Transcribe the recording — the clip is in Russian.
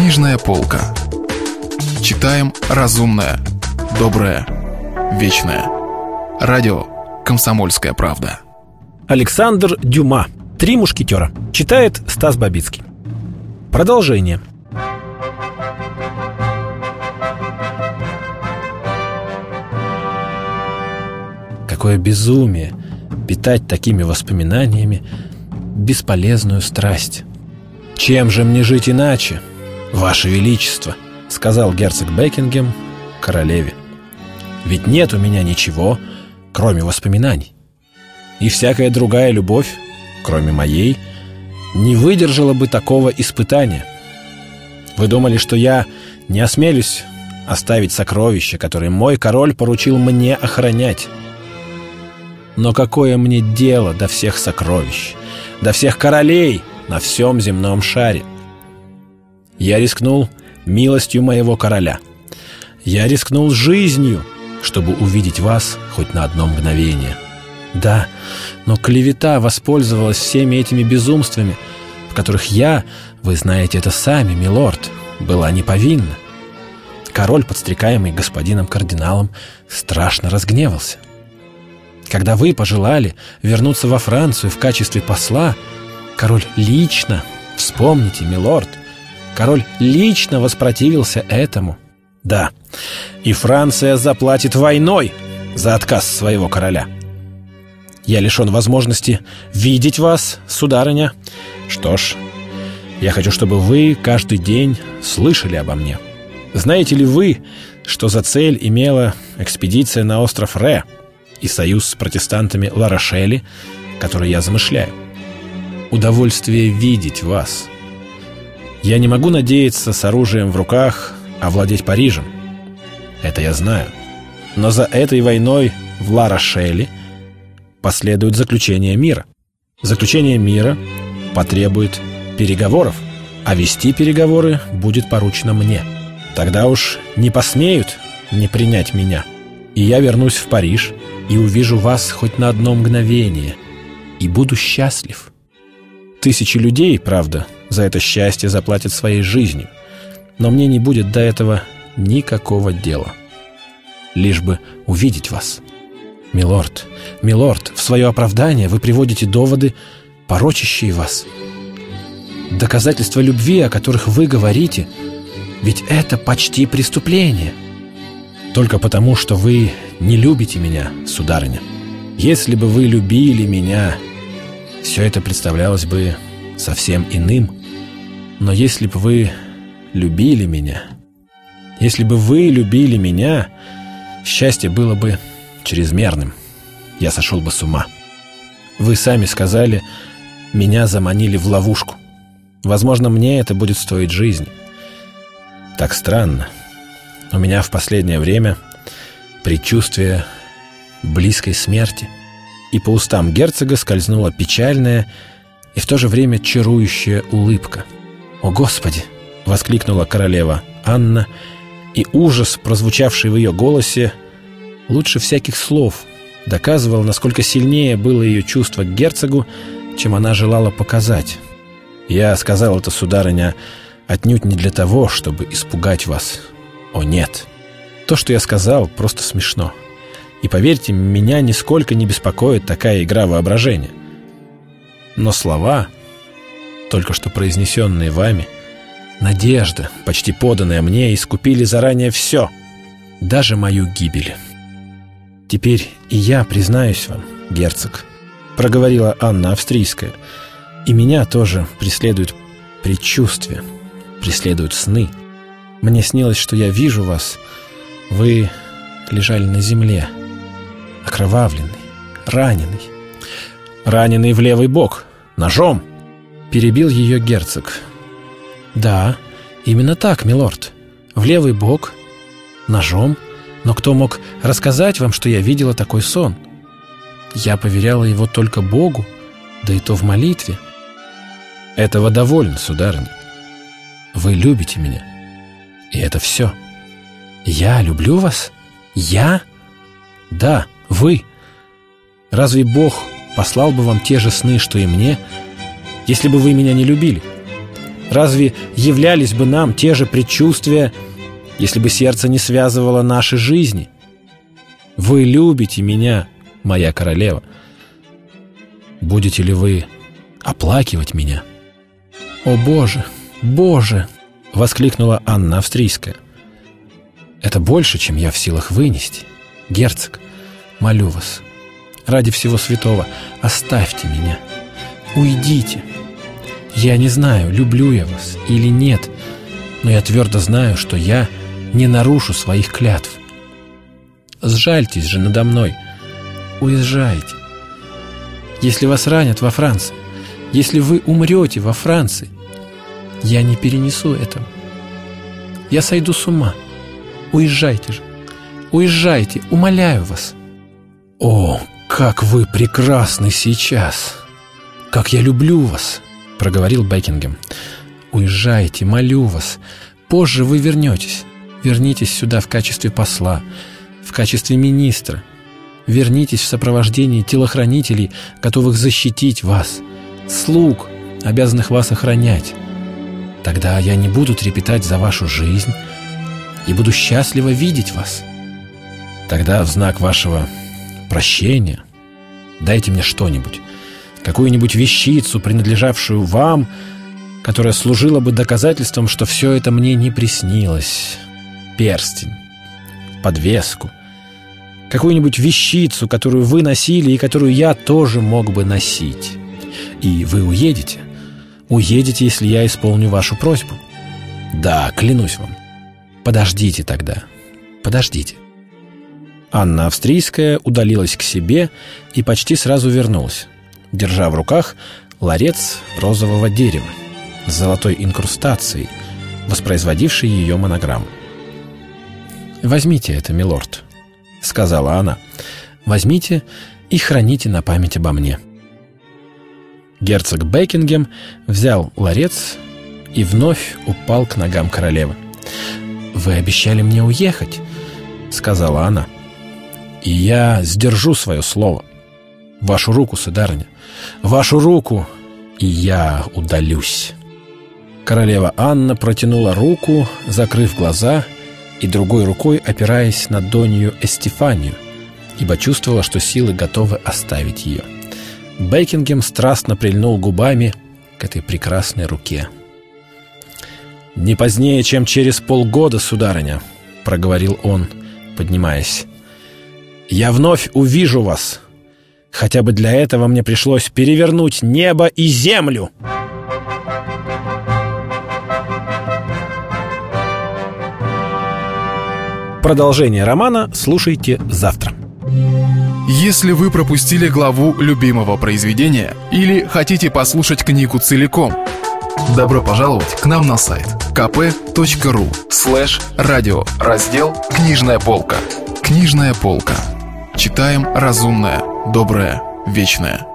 Книжная полка. Читаем разумное, доброе, вечное. Радио «Комсомольская правда». Александр Дюма. «Три мушкетера». Читает Стас Бабицкий. Продолжение. Какое безумие питать такими воспоминаниями бесполезную страсть. «Чем же мне жить иначе, Ваше Величество?» — сказал герцог Бекингем королеве. «Ведь нет у меня ничего, кроме воспоминаний. И всякая другая любовь, кроме моей, не выдержала бы такого испытания. Вы думали, что я не осмелюсь оставить сокровища, которые мой король поручил мне охранять. Но какое мне дело до всех сокровищ, до всех королей на всем земном шаре? Я рискнул милостью моего короля. Я рискнул жизнью, чтобы увидеть вас хоть на одно мгновение. Да, но клевета воспользовалась всеми этими безумствами, в которых я, вы знаете это сами, милорд, была не повинна. Король, подстрекаемый господином кардиналом, страшно разгневался. Когда вы пожелали вернуться во Францию в качестве посла, король лично, вспомните, милорд, король лично воспротивился этому. Да, и Франция заплатит войной за отказ своего короля. Я лишен возможности видеть вас, сударыня. Что ж, я хочу, чтобы вы каждый день слышали обо мне. Знаете ли вы, что за цель имела экспедиция на остров Ре – и союз с протестантами Ларошели, который я замышляю. Удовольствие видеть вас. Я не могу надеяться с оружием в руках овладеть Парижем. Это я знаю. Но за этой войной в Ларошели последует заключение мира. Заключение мира потребует переговоров, а вести переговоры будет поручено мне. Тогда уж не посмеют не принять меня. И я вернусь в Париж – и увижу вас хоть на одно мгновение, и буду счастлив. Тысячи людей, правда, за это счастье заплатят своей жизнью, но мне не будет до этого никакого дела. Лишь бы увидеть вас. Милорд, милорд, в свое оправдание вы приводите доводы, порочащие вас. Доказательства любви, о которых вы говорите, ведь это почти преступление. Только потому, что вы не любите меня, сударыня. Если бы вы любили меня, все это представлялось бы совсем иным. Но если бы вы любили меня, если бы вы любили меня, счастье было бы чрезмерным. Я сошел бы с ума. Вы сами сказали, меня заманили в ловушку. Возможно, мне это будет стоить жизни. Так странно. У меня в последнее время предчувствие близкой смерти. И по устам герцога скользнула печальная и в то же время чарующая улыбка. «О, Господи!» — воскликнула королева Анна, и ужас, прозвучавший в ее голосе, лучше всяких слов, доказывал, насколько сильнее было ее чувство к герцогу, чем она желала показать. «Я сказал это, сударыня, отнюдь не для того, чтобы испугать вас. О, нет!» То, что я сказал, просто смешно. И поверьте, меня нисколько не беспокоит такая игра воображения. Но слова, только что произнесенные вами, надежда, почти поданная мне, искупили заранее все, даже мою гибель. Теперь и я признаюсь вам, герцог, проговорила Анна Австрийская, и меня тоже преследуют предчувствия, преследуют сны. Мне снилось, что я вижу вас — вы лежали на земле, окровавленный, раненый. Раненый в левый бок, ножом. Перебил ее герцог. Да, именно так, милорд. В левый бок, ножом. Но кто мог рассказать вам, что я видела такой сон? Я поверяла его только Богу, да и то в молитве. Этого довольно, сударыня. Вы любите меня. И это все. — «Я люблю вас? Я?» «Да, вы. Разве Бог послал бы вам те же сны, что и мне, если бы вы меня не любили? Разве являлись бы нам те же предчувствия, если бы сердце не связывало наши жизни? Вы любите меня, моя королева. Будете ли вы оплакивать меня? «О, Боже! Боже!» — воскликнула Анна Австрийская. «Это больше, чем я в силах вынести. Герцог, молю вас, ради всего святого, оставьте меня. Уйдите. Я не знаю, люблю я вас или нет, но я твердо знаю, что я не нарушу своих клятв. Сжальтесь же надо мной. Уезжайте. Если вас ранят во Франции, если вы умрете во Франции, я не перенесу этого. Я сойду с ума. Уезжайте же. Уезжайте, умоляю вас. О, как вы прекрасны сейчас! Как я люблю вас! Проговорил Бекингем. Уезжайте, молю вас. Позже вы вернетесь. Вернитесь сюда в качестве посла, в качестве министра. Вернитесь в сопровождении телохранителей, готовых защитить вас, слуг, обязанных вас охранять. Тогда я не буду трепетать за вашу жизнь и буду счастливо видеть вас. Тогда в знак вашего прощения дайте мне что-нибудь, какую-нибудь вещицу, принадлежавшую вам, которая служила бы доказательством, что все это мне не приснилось. Перстень, подвеску, какую-нибудь вещицу, которую вы носили и которую я тоже мог бы носить. И вы уедете, Уедете, если я исполню вашу просьбу? Да, клянусь вам. Подождите тогда. Подождите. Анна Австрийская удалилась к себе и почти сразу вернулась, держа в руках ларец розового дерева с золотой инкрустацией, воспроизводившей ее монограмму. «Возьмите это, милорд», — сказала она. «Возьмите и храните на память обо мне». Герцог Бекингем взял ларец и вновь упал к ногам королевы. «Вы обещали мне уехать», — сказала она. «И я сдержу свое слово. Вашу руку, сударыня, вашу руку, и я удалюсь». Королева Анна протянула руку, закрыв глаза и другой рукой опираясь на Донью Эстефанию, ибо чувствовала, что силы готовы оставить ее. Бекингем страстно прильнул губами к этой прекрасной руке. «Не позднее, чем через полгода, сударыня», — проговорил он, поднимаясь. «Я вновь увижу вас. Хотя бы для этого мне пришлось перевернуть небо и землю». Продолжение романа слушайте завтра. Если вы пропустили главу любимого произведения или хотите послушать книгу целиком, добро пожаловать к нам на сайт kp.ru слэш радио раздел «Книжная полка». Книжная полка. Читаем разумное, доброе, вечное.